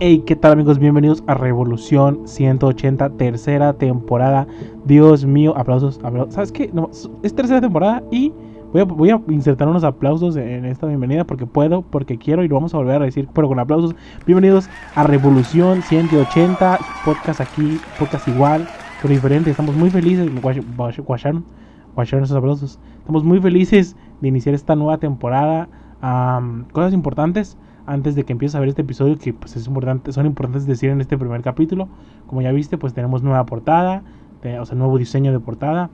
Hey, ¿qué tal amigos? Bienvenidos a Revolución 180, tercera temporada. Dios mío, aplausos, aplausos. ¿Sabes qué? No, es tercera temporada y voy a, insertar unos aplausos en esta bienvenida porque puedo, porque quiero y lo vamos a volver a decir, pero con aplausos. Bienvenidos a Revolución 180, podcast aquí, podcast igual, pero diferente. Estamos muy felices, guacharon, guacharon esos aplausos. Estamos muy felices de iniciar esta nueva temporada. cosas importantes antes de que empieces a ver este episodio que pues es importante, son importantes decir en este primer capítulo. Como ya viste, pues tenemos nueva portada, o sea, nuevo diseño de portada.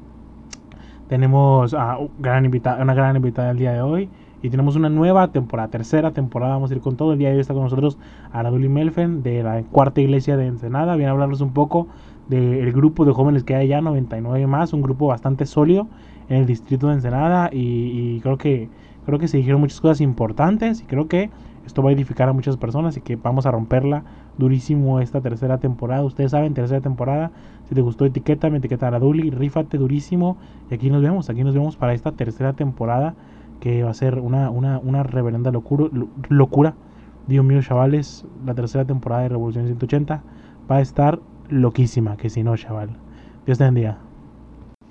Tenemos a gran invitada, una gran invitada el día de hoy. Y tenemos una nueva temporada, tercera temporada. Vamos a ir con todo. El día de hoy está con nosotros Araduli Melfen de la cuarta iglesia de Ensenada. Viene a hablarnos un poco del grupo de jóvenes que hay allá, 99 más. Un grupo bastante sólido en el distrito de Ensenada. Y, y creo que creo que se dijeron muchas cosas importantes. Y creo que esto va a edificar a muchas personas y que vamos a romperla durísimo esta tercera temporada. Ustedes saben, tercera temporada. Si te gustó, etiqueta, me etiqueta a la Duli, rífate durísimo. Y aquí nos vemos, aquí nos vemos para esta tercera temporada que va a ser una, una, una reverenda locura, locura. Dios mío, chavales, la tercera temporada de Revolución 180 va a estar loquísima, que si no, chaval. Dios te bendiga.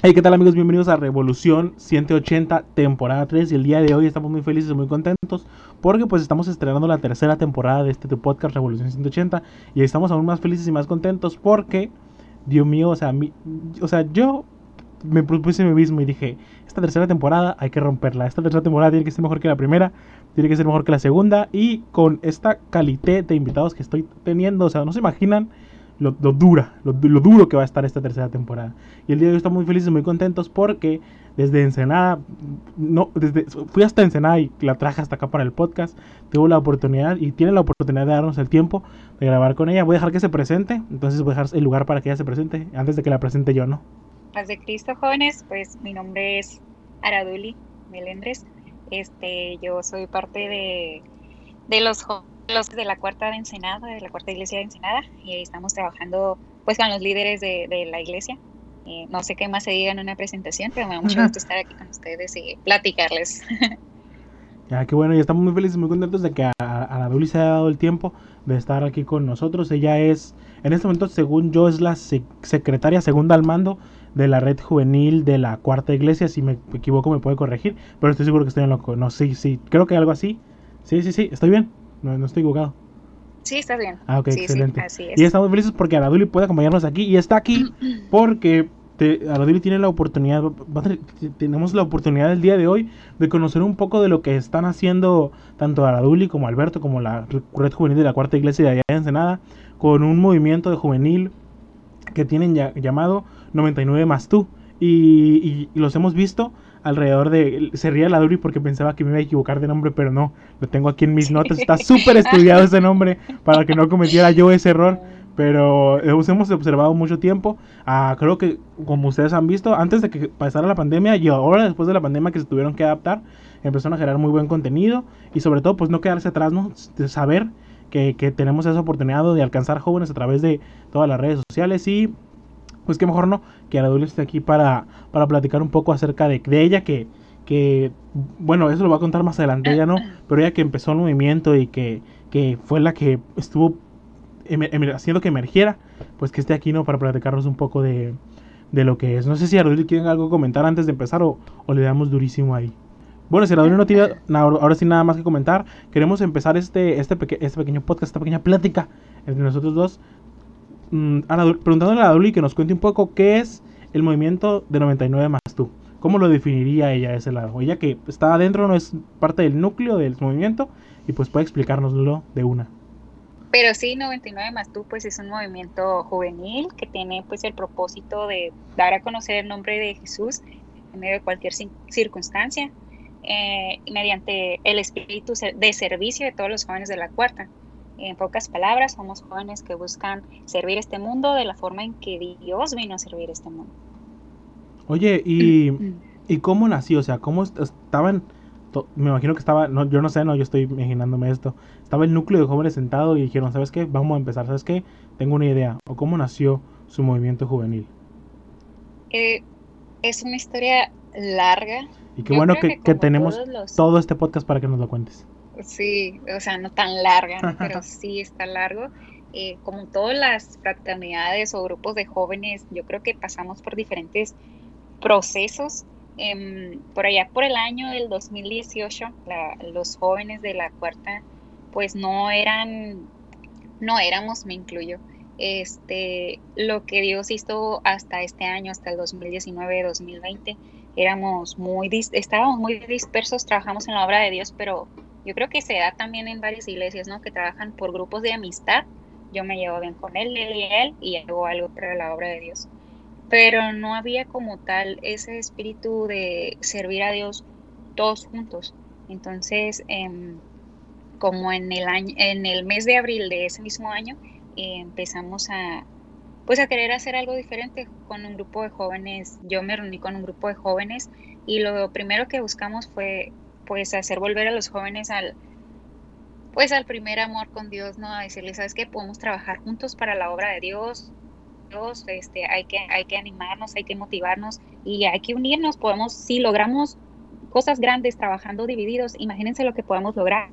Hey, ¿qué tal amigos? Bienvenidos a Revolución 180, temporada 3. Y el día de hoy estamos muy felices y muy contentos porque pues estamos estrenando la tercera temporada de este podcast Revolución 180. Y estamos aún más felices y más contentos porque, Dios mío, o sea, o sea yo me propuse a mí mismo y dije, esta tercera temporada hay que romperla. Esta tercera temporada tiene que ser mejor que la primera, tiene que ser mejor que la segunda. Y con esta calité de invitados que estoy teniendo, o sea, no se imaginan lo, dura, lo, duro que va a estar esta tercera temporada. Y el día de hoy estamos muy felices muy contentos porque desde Ensenada, no, desde, fui hasta Ensenada y la traje hasta acá para el podcast. Tuvo la oportunidad y tiene la oportunidad de darnos el tiempo de grabar con ella. Voy a dejar que se presente, entonces voy a dejar el lugar para que ella se presente antes de que la presente yo, ¿no? Paz de Cristo, jóvenes, pues mi nombre es Araduli Melendres. Este, yo soy parte de, de los jóvenes los de la cuarta de Ensenada, de la cuarta iglesia de Ensenada, y estamos trabajando pues con los líderes de, la iglesia. Eh, no sé qué más se diga en una presentación, pero me da mucho gusto estar aquí con ustedes y platicarles. Ya, qué bueno, y estamos muy felices, muy contentos de que a, la Duli se haya dado el tiempo de estar aquí con nosotros. Ella es, en este momento, según yo, es la secretaria segunda al mando de la red juvenil de la cuarta iglesia. Si me equivoco, me puede corregir, pero estoy seguro que estoy en loco. No, sí, sí, creo que algo así. Sí, sí, sí, estoy bien. No, no estoy equivocado. Sí, estás bien. Ah, ok, excelente. Y estamos felices porque Araduli puede acompañarnos aquí y está aquí porque te, Araduli tiene la oportunidad, tenemos la oportunidad el día de hoy de conocer un poco de lo que están haciendo tanto Araduli como Alberto, como la red juvenil de la Cuarta Iglesia de allá en Ensenada, con un movimiento de juvenil que tienen ya, llamado 99 más tú. y los hemos visto alrededor de... Se ría la Duri porque pensaba que me iba a equivocar de nombre, pero no, lo tengo aquí en mis notas. Está súper estudiado ese nombre para que no cometiera yo ese error. Pero hemos observado mucho tiempo. Ah, creo que, como ustedes han visto, antes de que pasara la pandemia y ahora después de la pandemia que se tuvieron que adaptar, empezaron a generar muy buen contenido y sobre todo pues no quedarse atrás, ¿no? De saber que, que tenemos esa oportunidad de alcanzar jóvenes a través de todas las redes sociales y pues qué mejor no que Aradul esté aquí para, para platicar un poco acerca de, de ella que, que, bueno, eso lo va a contar más adelante ella no, pero ella que empezó el movimiento y que, que fue la que estuvo haciendo que emergiera, pues que esté aquí no para platicarnos un poco de, de lo que es. No sé si Aradul quieren algo comentar antes de empezar o, o le damos durísimo ahí. Bueno, si Aradul no tiene ahora sí nada más que comentar, queremos empezar este, este, este pequeño podcast, esta pequeña plática entre nosotros dos Mm, preguntándole a Duli que nos cuente un poco qué es el movimiento de 99 más tú. ¿Cómo lo definiría ella ese lado? Ella que está adentro, no es parte del núcleo del movimiento y pues puede explicárnoslo de una. Pero sí, 99 más tú pues es un movimiento juvenil que tiene pues el propósito de dar a conocer el nombre de Jesús en medio de cualquier circunstancia eh, mediante el espíritu de servicio de todos los jóvenes de la cuarta. En pocas palabras, somos jóvenes que buscan servir este mundo de la forma en que Dios vino a servir este mundo. Oye, ¿y, ¿y cómo nació? O sea, ¿cómo estaban? Me imagino que estaba, no, yo no sé, no, yo estoy imaginándome esto. Estaba el núcleo de jóvenes sentado y dijeron, ¿sabes qué? Vamos a empezar, ¿sabes qué? Tengo una idea. ¿O cómo nació su movimiento juvenil? Eh, es una historia larga. Y qué bueno que, tenemos todo este podcast para que nos lo cuentes Sí, o sea, no tan larga, pero sí está largo. Eh, como todas las fraternidades o grupos de jóvenes, yo creo que pasamos por diferentes procesos. Em, por allá, por el año del 2018, los jóvenes de la cuarta, pues no eran, no éramos, me incluyo, este, lo que Dios hizo hasta este año, hasta el 2019-2020, éramos muy, estábamos muy dispersos, trabajamos en la obra de Dios, pero yo creo que se da también en varias iglesias, ¿no? Que trabajan por grupos de amistad. Yo me llevo bien con él, él y él, y hago algo para la obra de Dios. Pero no había como tal ese espíritu de servir a Dios todos juntos. Entonces, em, como en el año, en el mes de abril de ese mismo año, empezamos a pues a querer hacer algo diferente con un grupo de jóvenes. Yo me reuní con un grupo de jóvenes y lo primero que buscamos fue pues hacer volver a los jóvenes al pues al primer amor con Dios, ¿no? A decirles, ¿sabes qué? Podemos trabajar juntos para la obra de Dios. Dios, este, hay que, hay que animarnos, hay que motivarnos y hay que unirnos. Podemos, si logramos cosas grandes trabajando divididos, imagínense lo que podemos lograr,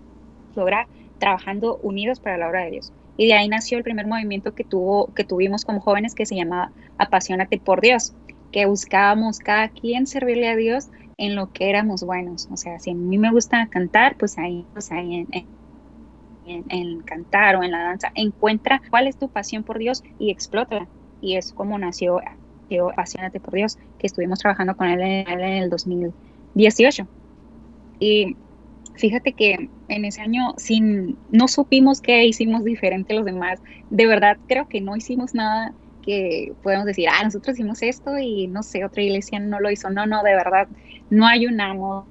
lograr trabajando unidos para la obra de Dios. Y de ahí nació el primer movimiento que, tuvo, que tuvimos como jóvenes que se llamaba Apasionate por Dios, que buscábamos cada quien servirle a Dios en lo que éramos buenos. O sea, si a mí me gusta cantar, pues ahí, pues ahí en, en, cantar o en la danza, encuentra cuál es tu pasión por Dios y explota. Y es como nació, nació Apasionate por Dios, que estuvimos trabajando con él en, el 2018. Y fíjate que en ese año sin, no supimos qué hicimos diferente los demás. De verdad, creo que no hicimos nada que podemos decir, ah, nosotros hicimos esto y no sé, otra iglesia no lo hizo. No, no, de verdad, no ayunamos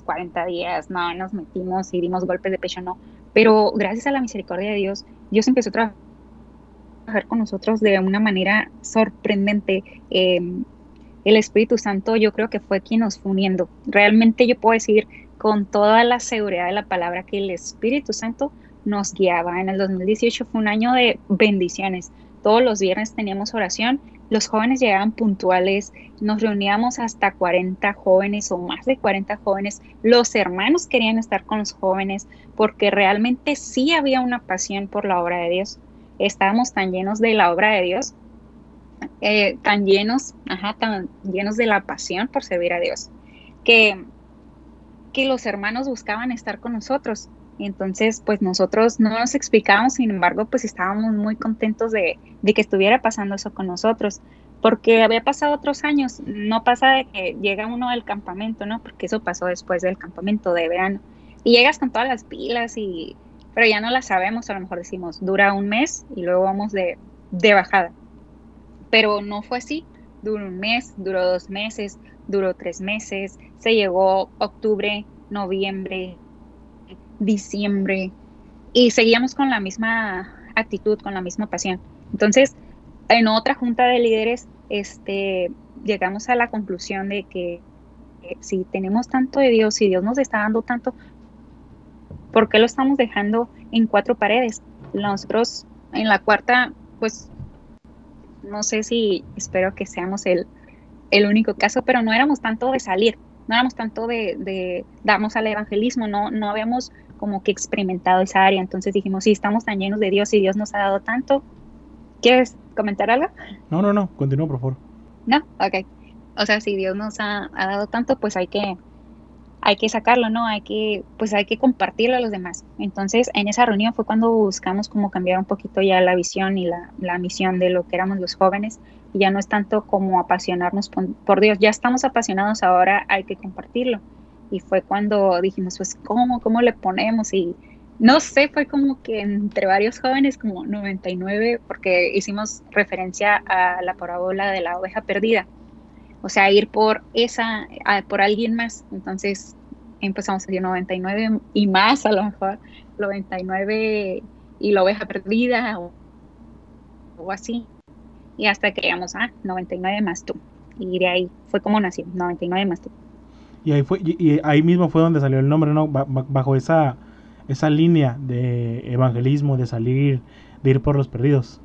40 días, no nos metimos y dimos golpes de pecho, no. Pero gracias a la misericordia de Dios, Dios empezó a trabajar con nosotros de una manera sorprendente. Em, el Espíritu Santo yo creo que fue quien nos fue uniendo. Realmente yo puedo decir con toda la seguridad de la palabra que el Espíritu Santo nos guiaba. En el 2018 fue un año de bendiciones. Todos los viernes teníamos oración, los jóvenes llegaban puntuales, nos reuníamos hasta 40 jóvenes o más de 40 jóvenes. Los hermanos querían estar con los jóvenes porque realmente sí había una pasión por la obra de Dios. Estábamos tan llenos de la obra de Dios, eh, tan llenos, ajá, tan llenos de la pasión por servir a Dios, que que los hermanos buscaban estar con nosotros. Entonces, pues nosotros no nos explicábamos, sin embargo, pues estábamos muy contentos de, que estuviera pasando eso con nosotros, porque había pasado otros años, no pasa de que llega uno al campamento, ¿no? Porque eso pasó después del campamento de verano, y llegas con todas las pilas y, pero ya no las sabemos, a lo mejor decimos, dura un mes y luego vamos de, de bajada, pero no fue así, duró un mes, duró dos meses, duró tres meses, se llegó octubre, noviembre, diciembre y seguíamos con la misma actitud, con la misma pasión. Entonces, en otra junta de líderes, este, llegamos a la conclusión de que si tenemos tanto de Dios, si Dios nos está dando tanto, ¿por qué lo estamos dejando en cuatro paredes? Nosotros en la cuarta, pues no sé si espero que seamos el, el único caso, pero no éramos tanto de salir, no éramos tanto de, darnos al evangelismo, no, no habíamos como que experimentado esa área. Entonces dijimos, sí, estamos tan llenos de Dios y Dios nos ha dado tanto. ¿Quieres comentar algo? No, no, no, continúa, por favor. No, ok. O sea, si Dios nos ha, ha dado tanto, pues hay que, hay que sacarlo, ¿no? Hay que, pues hay que compartirlo a los demás. Entonces, en esa reunión fue cuando buscamos como cambiar un poquito ya la visión y la, la misión de lo que éramos los jóvenes. Y ya no es tanto como apasionarnos por, Dios, ya estamos apasionados, ahora hay que compartirlo. Y fue cuando dijimos, pues, ¿cómo, cómo le ponemos? Y no sé, fue como que entre varios jóvenes, como 99, porque hicimos referencia a la parábola de la oveja perdida o sea, ir por esa, por alguien más. Entonces empezamos a decir 99 y más, a lo mejor 99 y la oveja perdida o, así. Y hasta que llegamos a 99 más tú. Y de ahí fue como nació, 99 más tú. Y ahí, fue, y, ahí mismo fue donde salió el nombre, ¿no? Bajo esa, esa línea de evangelismo, de salir, de ir por los perdidos.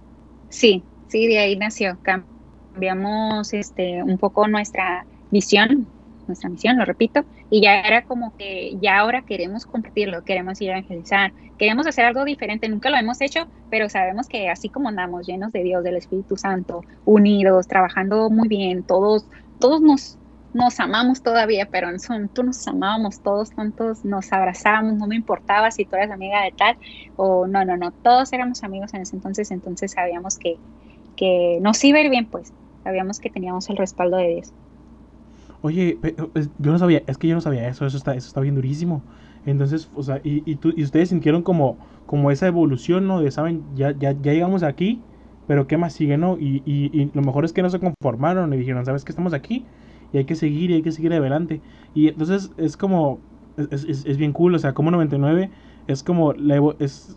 Sí, sí, de ahí nació cambiamos este, un poco nuestra visión nuestra misión, lo repito, y ya era como que ya ahora queremos compartirlo, queremos ir a evangelizar, queremos hacer algo diferente, nunca lo hemos hecho, pero sabemos que así como andamos llenos de Dios, del Espíritu Santo, unidos, trabajando muy bien, todos, todos nos, nos amamos todavía, pero en nos amábamos todos juntos, nos abrazábamos, no me importaba si tú eras amiga de tal o no, no, no, todos éramos amigos en ese entonces, entonces sabíamos que, que nos iba a ir bien, pues, sabíamos que teníamos el respaldo de Dios. Oye, yo no sabía, es que yo no sabía eso, eso está, eso está bien durísimo. Entonces, o sea, y, y, tú, y ustedes sintieron como, como esa evolución, ¿no? De, saben, ya, ya, ya llegamos aquí, pero ¿qué más sigue, no? Y, y, y, lo mejor es que no se conformaron y dijeron, ¿sabes que estamos aquí? Y hay que seguir y hay que seguir adelante. Y entonces es como, es, es, es bien cool, o sea, como 99 es como, la es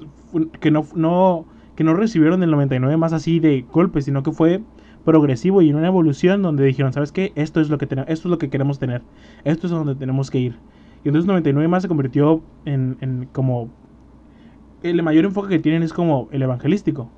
que no, no, que no recibieron el 99 más así de golpe, sino que fue progresivo y en una evolución donde dijeron, ¿sabes qué? Esto es lo que tenemos, esto es lo que queremos tener. Esto es donde tenemos que ir. Y entonces 99 más se convirtió en, en como el mayor enfoque que tienen es como el evangelístico.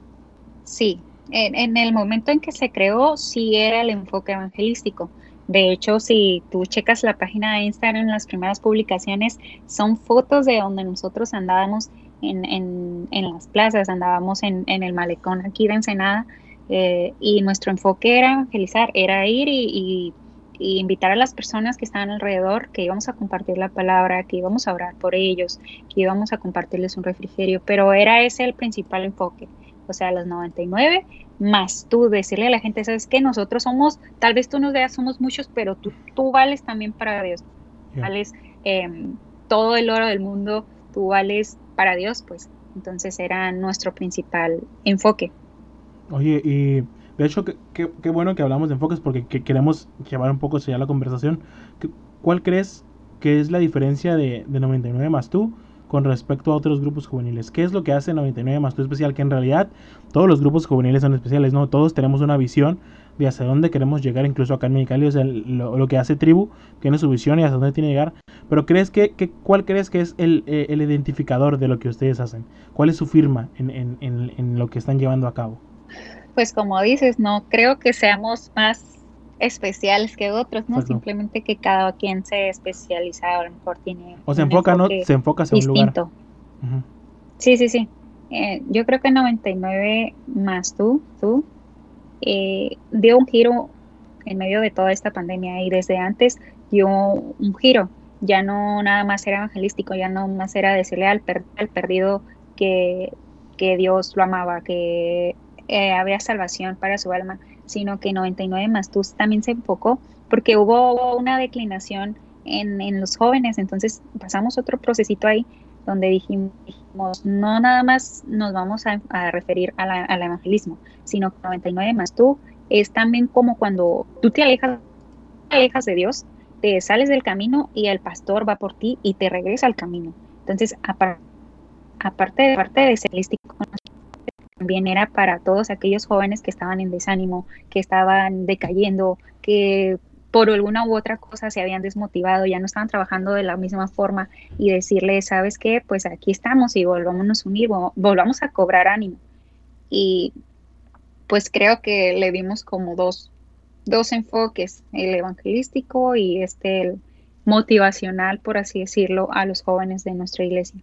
Sí, en, el momento en que se creó, sí era el enfoque evangelístico. De hecho, si tú checas la página de Instagram, las primeras publicaciones son fotos de donde nosotros andábamos en, en, en las plazas, andábamos en, el malecón aquí de Ensenada eh, y nuestro enfoque era evangelizar, era ir y, y, y, invitar a las personas que estaban alrededor, que íbamos a compartir la palabra, que íbamos a orar por ellos, que íbamos a compartirles un refrigerio, pero era ese el principal enfoque. O sea, los 99 más tú decirle a la gente, sabes que nosotros somos, tal vez tú nos veas, somos muchos, pero tú, tú vales también para Dios. Vales eh, todo el oro del mundo, tú vales para Dios, pues entonces era nuestro principal enfoque. Oye, y de hecho, qué, bueno que hablamos de enfoques porque que queremos llevar un poco hacia la conversación. ¿Cuál crees que es la diferencia de, de 99 más tú con respecto a otros grupos juveniles? ¿Qué es lo que hace 99 más tú especial? Que en realidad todos los grupos juveniles son especiales, ¿no? Todos tenemos una visión de hacia dónde queremos llegar, incluso acá en Mexicali, o sea, lo, lo, que hace Tribu, tiene su visión y hacia dónde tiene que llegar. Pero ¿crees que, que ¿cuál crees que es el, eh, el, identificador de lo que ustedes hacen? ¿Cuál es su firma en, en, en, en lo que están llevando a cabo? Pues como dices, no creo que seamos más especiales que otros, ¿no? Simplemente que cada quien se especializa, a lo mejor tiene. O se enfoca, ¿no? Se enfoca distinto. un lugar. Uh -huh. Sí, sí, sí. Eh, yo creo que 99 más tú, tú, eh, dio un giro en medio de toda esta pandemia y desde antes dio un giro. Ya no nada más era evangelístico, ya no más era decirle al, per al perdido que, que Dios lo amaba, que eh, había salvación para su alma, sino que 99 más tú también se enfocó porque hubo una declinación en, en, los jóvenes, entonces pasamos otro procesito ahí donde dijimos, no nada más nos vamos a, a referir a la, al evangelismo, sino que 99 más tú es también como cuando tú te alejas, te alejas de Dios, te sales del camino y el pastor va por ti y te regresa al camino. Entonces, aparte, aparte, aparte de ser holístico, también era para todos aquellos jóvenes que estaban en desánimo, que estaban decayendo, que por alguna u otra cosa se habían desmotivado, ya no estaban trabajando de la misma forma y decirle, ¿sabes qué? Pues aquí estamos y volvámonos a unir, volvamos a cobrar ánimo. Y pues creo que le dimos como dos, dos enfoques, el evangelístico y este el motivacional, por así decirlo, a los jóvenes de nuestra iglesia.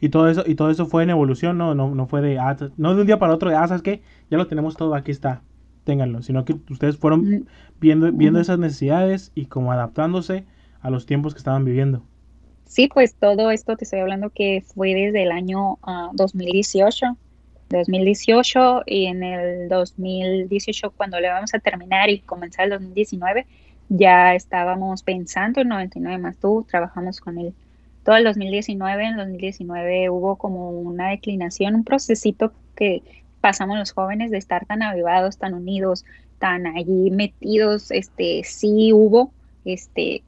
Y todo eso, y todo eso fue en evolución, no, no, no fue de, ah, no de un día para otro, de, ah, ¿sabes qué? Ya lo tenemos todo, aquí está, ténganlo, sino que ustedes fueron viendo, viendo esas necesidades y como adaptándose a los tiempos que estaban viviendo. Sí, pues todo esto te estoy hablando que fue desde el año uh, 2018, 2018 y en el 2018 cuando le vamos a terminar y comenzar el 2019 ya estábamos pensando en 99 más tú, trabajamos con él todo el 2019, en el 2019 hubo como una declinación, un procesito que pasamos los jóvenes de estar tan avivados, tan unidos, tan allí metidos, este, sí hubo, este,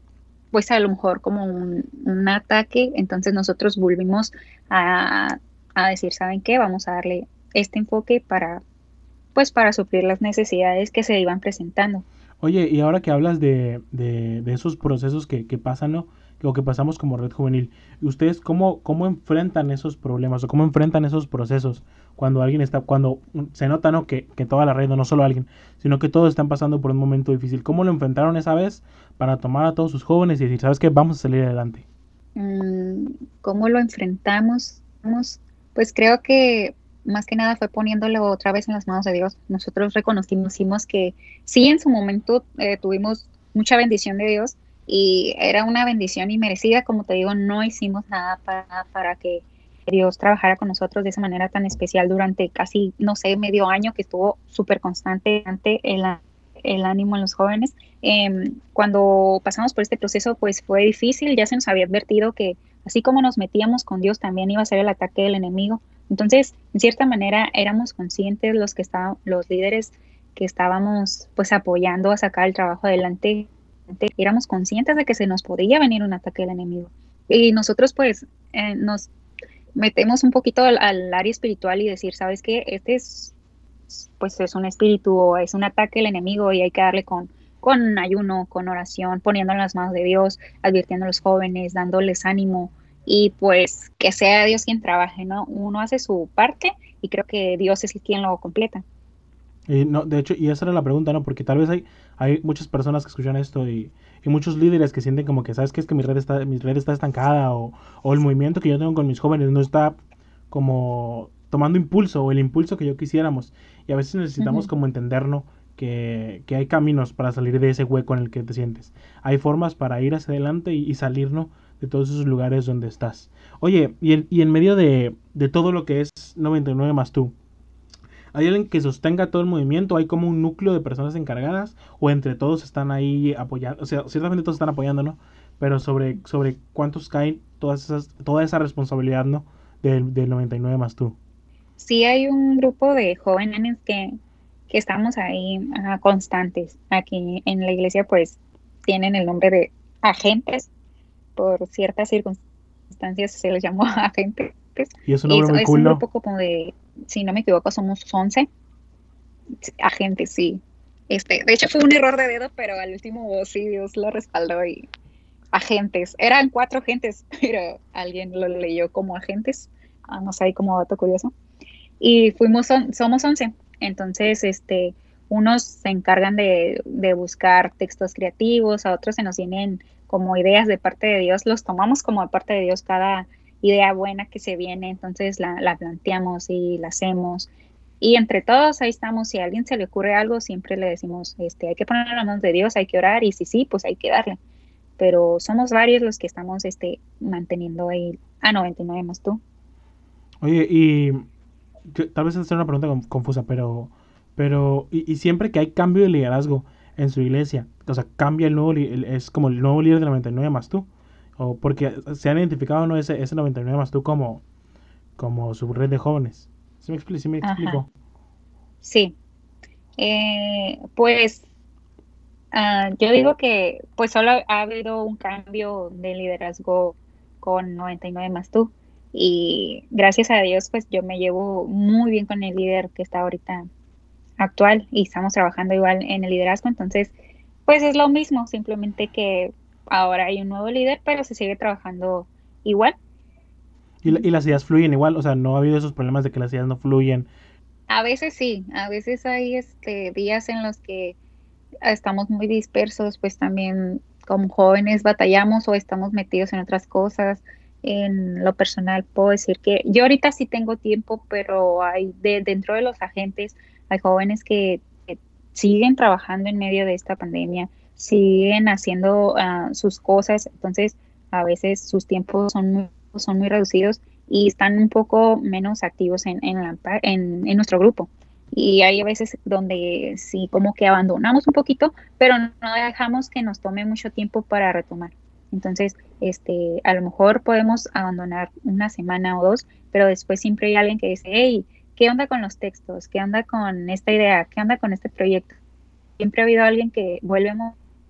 pues a lo mejor como un, un ataque, entonces nosotros volvimos a, a, decir, ¿saben qué? Vamos a darle este enfoque para, pues para suplir las necesidades que se iban presentando. Oye, y ahora que hablas de, de, de esos procesos que, que pasan, ¿no? Lo que pasamos como red juvenil. ¿Ustedes cómo, cómo enfrentan esos problemas o cómo enfrentan esos procesos? cuando alguien está, cuando se nota, ¿no? Que, que toda la red, no solo alguien, sino que todos están pasando por un momento difícil. ¿Cómo lo enfrentaron esa vez para tomar a todos sus jóvenes y decir, ¿sabes qué? Vamos a salir adelante. Mm, ¿Cómo lo enfrentamos? Pues creo que más que nada fue poniéndolo otra vez en las manos de Dios. Nosotros reconocimos que sí, en su momento eh, tuvimos mucha bendición de Dios y era una bendición inmerecida, como te digo, no hicimos nada para, para que Dios trabajara con nosotros de esa manera tan especial durante casi, no sé, medio año que estuvo súper constante ante el, el, ánimo en los jóvenes. Em, cuando pasamos por este proceso, pues fue difícil, ya se nos había advertido que así como nos metíamos con Dios, también iba a ser el ataque del enemigo. Entonces, en cierta manera, éramos conscientes los que estaban, los líderes que estábamos pues apoyando a sacar el trabajo adelante, éramos conscientes de que se nos podía venir un ataque del enemigo. Y nosotros pues eh, nos metemos un poquito al, área espiritual y decir, ¿sabes qué? Este es, pues es un espíritu o es un ataque del enemigo y hay que darle con, con ayuno, con oración, poniéndolo en las manos de Dios, advirtiendo a los jóvenes, dándoles ánimo y pues que sea Dios quien trabaje, ¿no? Uno hace su parte y creo que Dios es quien lo completa. Y no, de hecho, y esa era la pregunta, ¿no? Porque tal vez hay, hay muchas personas que escuchan esto y, y muchos líderes que sienten como que, ¿sabes qué? Es que mi red está, mi red está estancada o, o el movimiento que yo tengo con mis jóvenes no está como tomando impulso o el impulso que yo quisiéramos. Y a veces necesitamos como entendernos que, que, hay caminos para salir de ese hueco en el que te sientes. Hay formas para ir hacia adelante y, y salirnos de todos esos lugares donde estás. Oye, y, el, y en medio de, de todo lo que es 99 más tú, ¿Hay alguien que sostenga todo el movimiento? ¿Hay como un núcleo de personas encargadas? ¿O entre todos están ahí apoyando? O sea, ciertamente todos están apoyando, ¿no? Pero sobre, sobre cuántos caen todas esas, toda esa responsabilidad, ¿no? Del, del 99 más tú. Sí, hay un grupo de jóvenes que, que estamos ahí constantes. Aquí en la iglesia, pues, tienen el nombre de agentes. Por ciertas circunstancias se les llamó agentes. Y es un nombre muy es un grupo como de si no me equivoco, somos 11 agentes, sí. Este, de hecho fue un error de dedo, pero al último sí Dios lo respaldó y agentes. Eran cuatro agentes, pero alguien lo leyó como agentes. Ah, no sé, como dato curioso. Y fuimos, somos 11. Entonces, este, unos se encargan de, de, buscar textos creativos, a otros se nos vienen como ideas de parte de Dios, los tomamos como de parte de Dios cada, idea buena que se viene, entonces la, planteamos y la hacemos. Y entre todos ahí estamos, si a alguien se le ocurre algo, siempre le decimos, este, hay que poner las manos de Dios, hay que orar, y si sí, pues hay que darle. Pero somos varios los que estamos este, manteniendo ahí a 99 más tú. Oye, y tal vez es una pregunta confusa, pero, pero y, siempre que hay cambio de liderazgo en su iglesia, o sea, cambia el nuevo, es como el nuevo líder de 99 más tú o porque se han identificado no ese, ese 99 más tú como, como su red de jóvenes. ¿Sí me, explico? Sí. Eh, pues ah, yo digo que pues solo ha habido un cambio de liderazgo con 99 más tú. Y gracias a Dios, pues yo me llevo muy bien con el líder que está ahorita actual y estamos trabajando igual en el liderazgo. Entonces, pues es lo mismo, simplemente que ahora hay un nuevo líder, pero se sigue trabajando igual. ¿Y, las ideas fluyen igual? O sea, ¿no ha habido esos problemas de que las ideas no fluyen? A veces sí, a veces hay este, días en los que estamos muy dispersos, pues también como jóvenes batallamos o estamos metidos en otras cosas. En lo personal puedo decir que yo ahorita sí tengo tiempo, pero hay de, dentro de los agentes hay jóvenes que siguen trabajando en medio de esta pandemia siguen haciendo ah, sus cosas, entonces a veces sus tiempos son muy, son muy reducidos y están un poco menos activos en, en, en, nuestro grupo. Y hay veces donde sí como que abandonamos un poquito, pero no dejamos que nos tome mucho tiempo para retomar. Entonces, este, a lo mejor podemos abandonar una semana o dos, pero después siempre hay alguien que dice, hey, ¿qué onda con los textos? ¿Qué onda con esta idea? ¿Qué onda con este proyecto? Siempre ha habido alguien que vuelve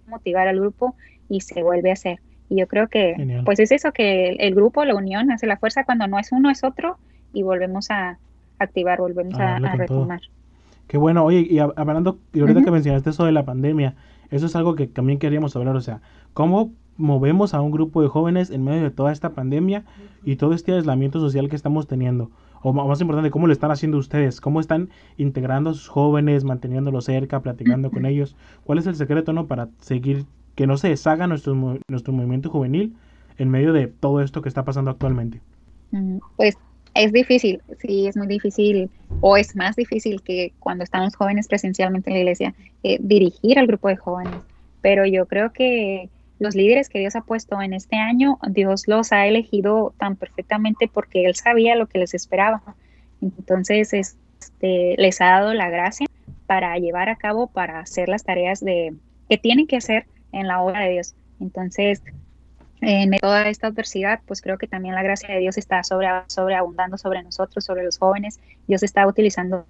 motivar al grupo y se vuelve a hacer. Y yo creo que, pues es eso, que el, grupo, la unión, hace la fuerza cuando no es uno, es otro, y volvemos a activar, volvemos a, retomar. Qué bueno, oye, y hablando, y ahorita que mencionaste eso de la pandemia, eso es algo que también queríamos hablar, o sea, ¿cómo movemos a un grupo de jóvenes en medio de toda esta pandemia y todo este aislamiento social que estamos teniendo? O más importante, ¿cómo lo están haciendo ustedes? ¿Cómo están integrando a sus jóvenes, manteniéndolos cerca, platicando con ellos? ¿Cuál es el secreto no para seguir, que no se deshaga nuestro, nuestro movimiento juvenil en medio de todo esto que está pasando actualmente? Mm, pues es difícil, sí, es muy difícil, o es más difícil que cuando estamos jóvenes presencialmente en la iglesia, eh, dirigir al grupo de jóvenes. Pero yo creo que los líderes que Dios ha puesto en este año, Dios los ha elegido tan perfectamente porque Él sabía lo que les esperaba. Entonces, este, les ha dado la gracia para llevar a cabo, para hacer las tareas de, que tienen que hacer en la obra de Dios. Entonces, en toda esta adversidad, pues creo que también la gracia de Dios está sobre, sobreabundando sobre nosotros, sobre los jóvenes. Dios está utilizando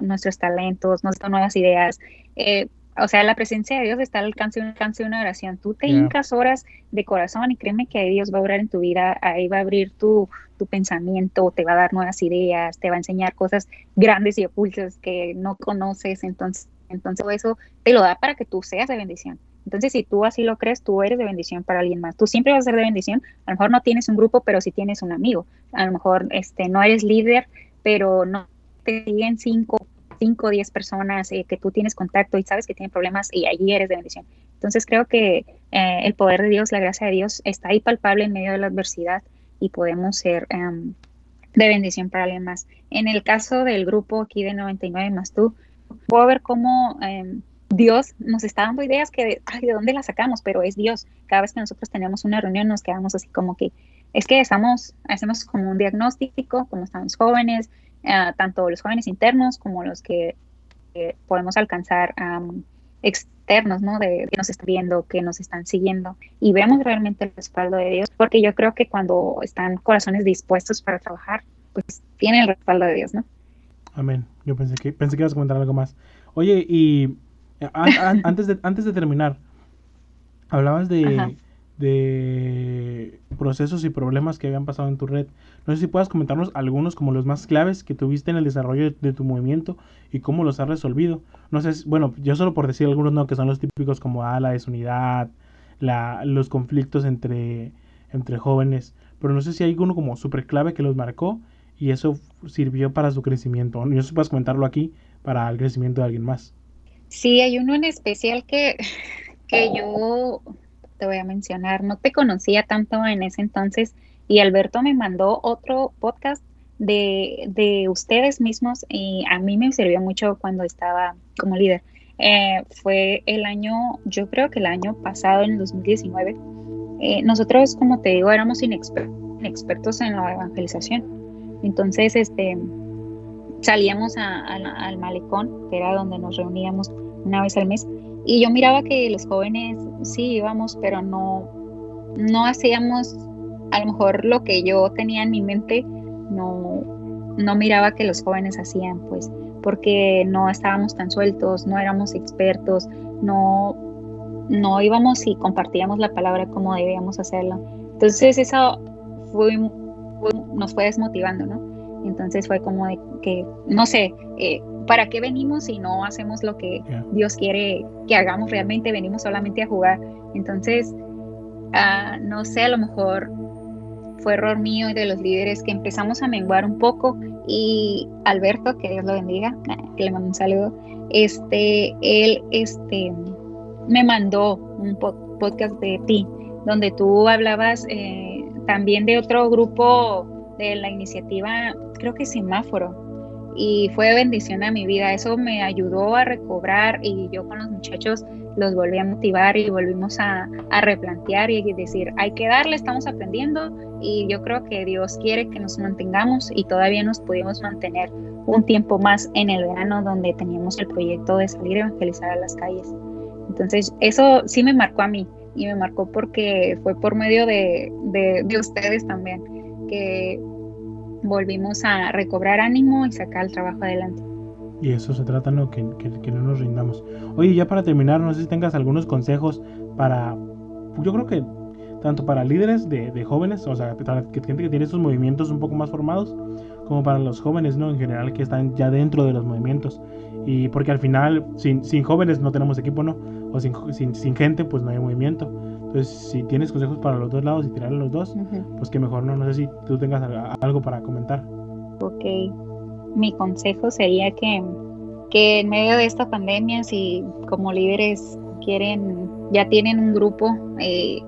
nuestros talentos, nuestras nuevas ideas. Eh, o sea, la presencia de Dios está al alcance, de una oración. Tú te hincas horas de corazón y créeme que Dios va a orar en tu vida, ahí va a abrir tu, tu pensamiento, te va a dar nuevas ideas, te va a enseñar cosas grandes y ocultas que no conoces. Entonces, entonces eso te lo da para que tú seas de bendición. Entonces, si tú así lo crees, tú eres de bendición para alguien más. Tú siempre vas a ser de bendición. A lo mejor no tienes un grupo, pero sí tienes un amigo. A lo mejor este, no eres líder, pero no te siguen cinco, cinco o diez personas eh, que tú tienes contacto y sabes que tienen problemas y allí eres de bendición. Entonces, creo que eh, el poder de Dios, la gracia de Dios está ahí palpable en medio de la adversidad y podemos ser em, de bendición para alguien más. En el caso del grupo aquí de 99 más tú, puedo ver cómo... Em, Dios nos está dando ideas que, ay, ¿de dónde las sacamos? Pero es Dios. Cada vez que nosotros tenemos una reunión nos quedamos así como que, es que estamos, hacemos como un diagnóstico, como estamos jóvenes, eh, tanto los jóvenes internos como los que podemos alcanzar externos, ¿no? De que nos están viendo, que nos están siguiendo y vemos realmente el respaldo de Dios, porque yo creo que cuando están corazones dispuestos para trabajar, pues tienen el respaldo de Dios, ¿no? Amén. Yo pensé que pensé que ibas a comentar algo más. Oye, y antes, de, antes de terminar, hablabas de, de procesos y problemas que habían pasado en tu red. No sé si puedas comentarnos algunos como los más claves que tuviste en el desarrollo de, tu movimiento y cómo los has resolvido. No sé, bueno, yo solo por decir algunos no, que son los típicos como ah, la desunidad, la, los conflictos entre, entre jóvenes, pero no sé si hay alguno como súper clave que los marcó y eso sirvió para su crecimiento. No sé si puedes comentarlo aquí para el crecimiento de alguien más. Sí, hay uno en especial que, que yo te voy a mencionar. No te conocía tanto en ese entonces y Alberto me mandó otro podcast de, de ustedes mismos y a mí me sirvió mucho cuando estaba como líder. Eh, fue el año, yo creo que el año pasado, en el 2019. Eh, nosotros, como te digo, éramos inexpertos en la evangelización. Entonces, este, salíamos al malecón, que era donde nos reuníamos una vez al mes, y yo miraba que los jóvenes sí íbamos, pero no, no hacíamos a lo mejor lo que yo tenía en mi mente, no, no miraba que los jóvenes hacían, pues, porque no estábamos tan sueltos, no éramos expertos, no, no íbamos y compartíamos la palabra como debíamos hacerlo. Entonces eso fue, nos fue desmotivando, ¿no? Entonces fue como de que, no sé, eh, ¿para qué venimos si no hacemos lo que Dios quiere que hagamos realmente? Venimos solamente a jugar. Entonces, uh, no sé, a lo mejor fue error mío y de los líderes que empezamos a menguar un poco y Alberto, que Dios lo bendiga, que le mando un saludo, este, él, este, me mandó un podcast de ti, donde tú hablabas eh, también de otro grupo de la iniciativa, creo que Semáforo, y fue bendición a mi vida. Eso me ayudó a recobrar y yo con los muchachos los volví a motivar y volvimos a, replantear y decir, hay que darle, estamos aprendiendo y yo creo que Dios quiere que nos mantengamos y todavía nos pudimos mantener un tiempo más en el verano donde teníamos el proyecto de salir a evangelizar a las calles. Entonces eso sí me marcó a mí y me marcó porque fue por medio de, de, de ustedes también que volvimos a recobrar ánimo y sacar el trabajo adelante. Y eso se trata, ¿no? Que, que, no nos rindamos. Oye, ya para terminar, no sé si tengas algunos consejos para, yo creo que tanto para líderes de, de jóvenes, o sea, que, gente que tiene estos movimientos un poco más formados, como para los jóvenes, ¿no? En general, que están ya dentro de los movimientos. Y porque al final, sin, sin jóvenes no tenemos equipo, ¿no? O sin, sin, sin gente, pues no hay movimiento. Entonces, si tienes consejos para los dos lados y tirarle los dos, pues que mejor no. No sé si tú tengas algo para comentar. Ok. Mi consejo sería que, que en medio de esta pandemia, si como líderes quieren, ya tienen un grupo, eh,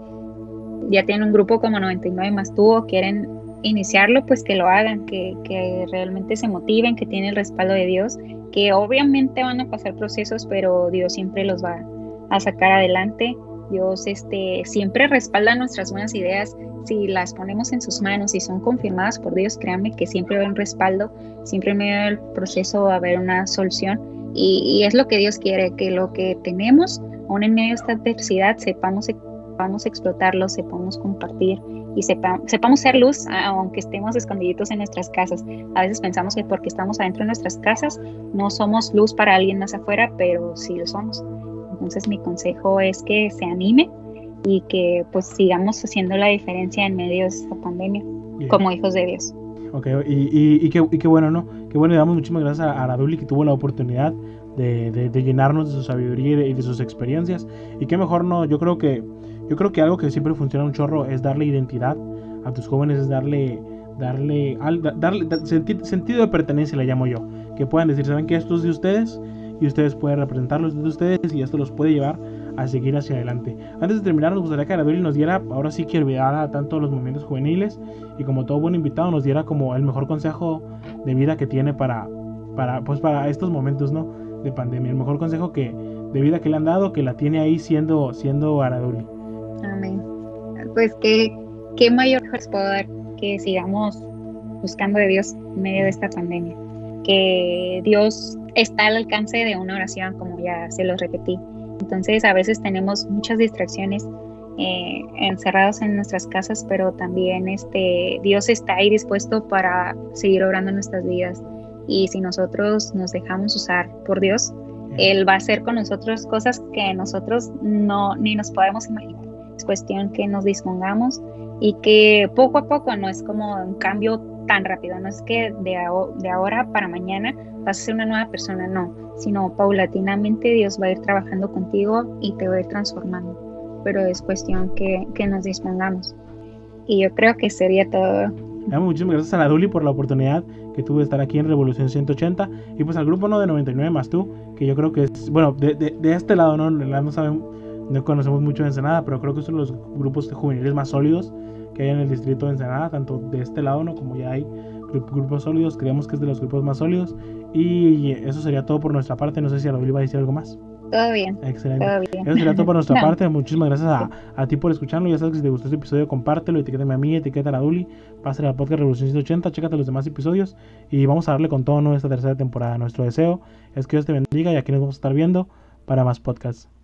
ya tienen un grupo como 99 más tú o quieren iniciarlo, pues que lo hagan, que, que realmente se motiven, que tienen el respaldo de Dios, que obviamente van a pasar procesos, pero Dios siempre los va a sacar adelante. Dios este, siempre respalda nuestras buenas ideas. Si las ponemos en sus manos y son confirmadas por Dios, créanme que siempre va un respaldo, siempre en medio del proceso va a haber una solución. Y, y, es lo que Dios quiere, que lo que tenemos, aún en medio de esta adversidad, sepamos sepamos explotarlo, sepamos compartir y sepamos ser luz, aunque estemos escondiditos en nuestras casas. A veces pensamos que porque estamos adentro de nuestras casas no somos luz para alguien más afuera, pero sí lo somos. Entonces mi consejo es que se anime y que pues sigamos haciendo la diferencia en medio de esta pandemia como hijos de Dios. Ok, y, y, qué, bueno, ¿no? Qué bueno, le damos muchísimas gracias a, a que tuvo la oportunidad de, de, llenarnos de su sabiduría y de, sus experiencias. Y qué mejor, ¿no? Yo creo que yo creo que algo que siempre funciona un chorro es darle identidad a tus jóvenes, es darle, darle, darle, sentido de pertenencia, le llamo yo. Que puedan decir, ¿saben que esto es de ustedes? Y ustedes pueden representarlos de ustedes y esto los puede llevar a seguir hacia adelante. Antes de terminar, nos gustaría que Araduri nos diera, ahora sí que olvidara tanto los movimientos juveniles y como todo buen invitado nos diera como el mejor consejo de vida que tiene para, para, pues para estos momentos, ¿no? De pandemia. El mejor consejo que, de vida que le han dado, que la tiene ahí siendo, siendo Araduli. Amén. Pues qué, qué mayor puedo dar que sigamos buscando de Dios en medio de esta pandemia. Que Dios está al alcance de una oración, como ya se lo repetí. Entonces a veces tenemos muchas distracciones eh, encerrados en nuestras casas, pero también este, Dios está ahí dispuesto para seguir orando en nuestras vidas. Y si nosotros nos dejamos usar por Dios, Él va a hacer con nosotros cosas que nosotros no ni nos podemos imaginar cuestión que nos dispongamos y que poco a poco no es como un cambio tan rápido, no es que de, de ahora para mañana vas a ser una nueva persona, no, sino paulatinamente Dios va a ir trabajando contigo y te va a ir transformando, pero es cuestión que, que nos dispongamos. Y yo creo que sería todo. Muchísimas gracias a la Duli por la oportunidad que tuve de estar aquí en Revolución 180 y pues al grupo no de 99 más tú, que yo creo que es, bueno, de, de, de este lado no, no sabemos no conocemos mucho de Ensenada, pero creo que son los grupos juveniles más sólidos que hay en el distrito de Ensenada, tanto de este lado ¿no? como ya hay grupos sólidos, creemos que es de los grupos más sólidos. Y eso sería todo por nuestra parte. No sé si a iba a decir algo más. Todo bien. Excelente. Eso sería todo por nuestra parte. Muchísimas gracias a, a, ti por escucharlo. Ya sabes que si te gustó este episodio, compártelo, etiquétame a mí, etiqueta a Duli, pásale al podcast Revolución 180, chécate los demás episodios y vamos a darle con todo ¿no? esta tercera temporada. Nuestro deseo es que Dios te bendiga y aquí nos vamos a estar viendo para más podcasts.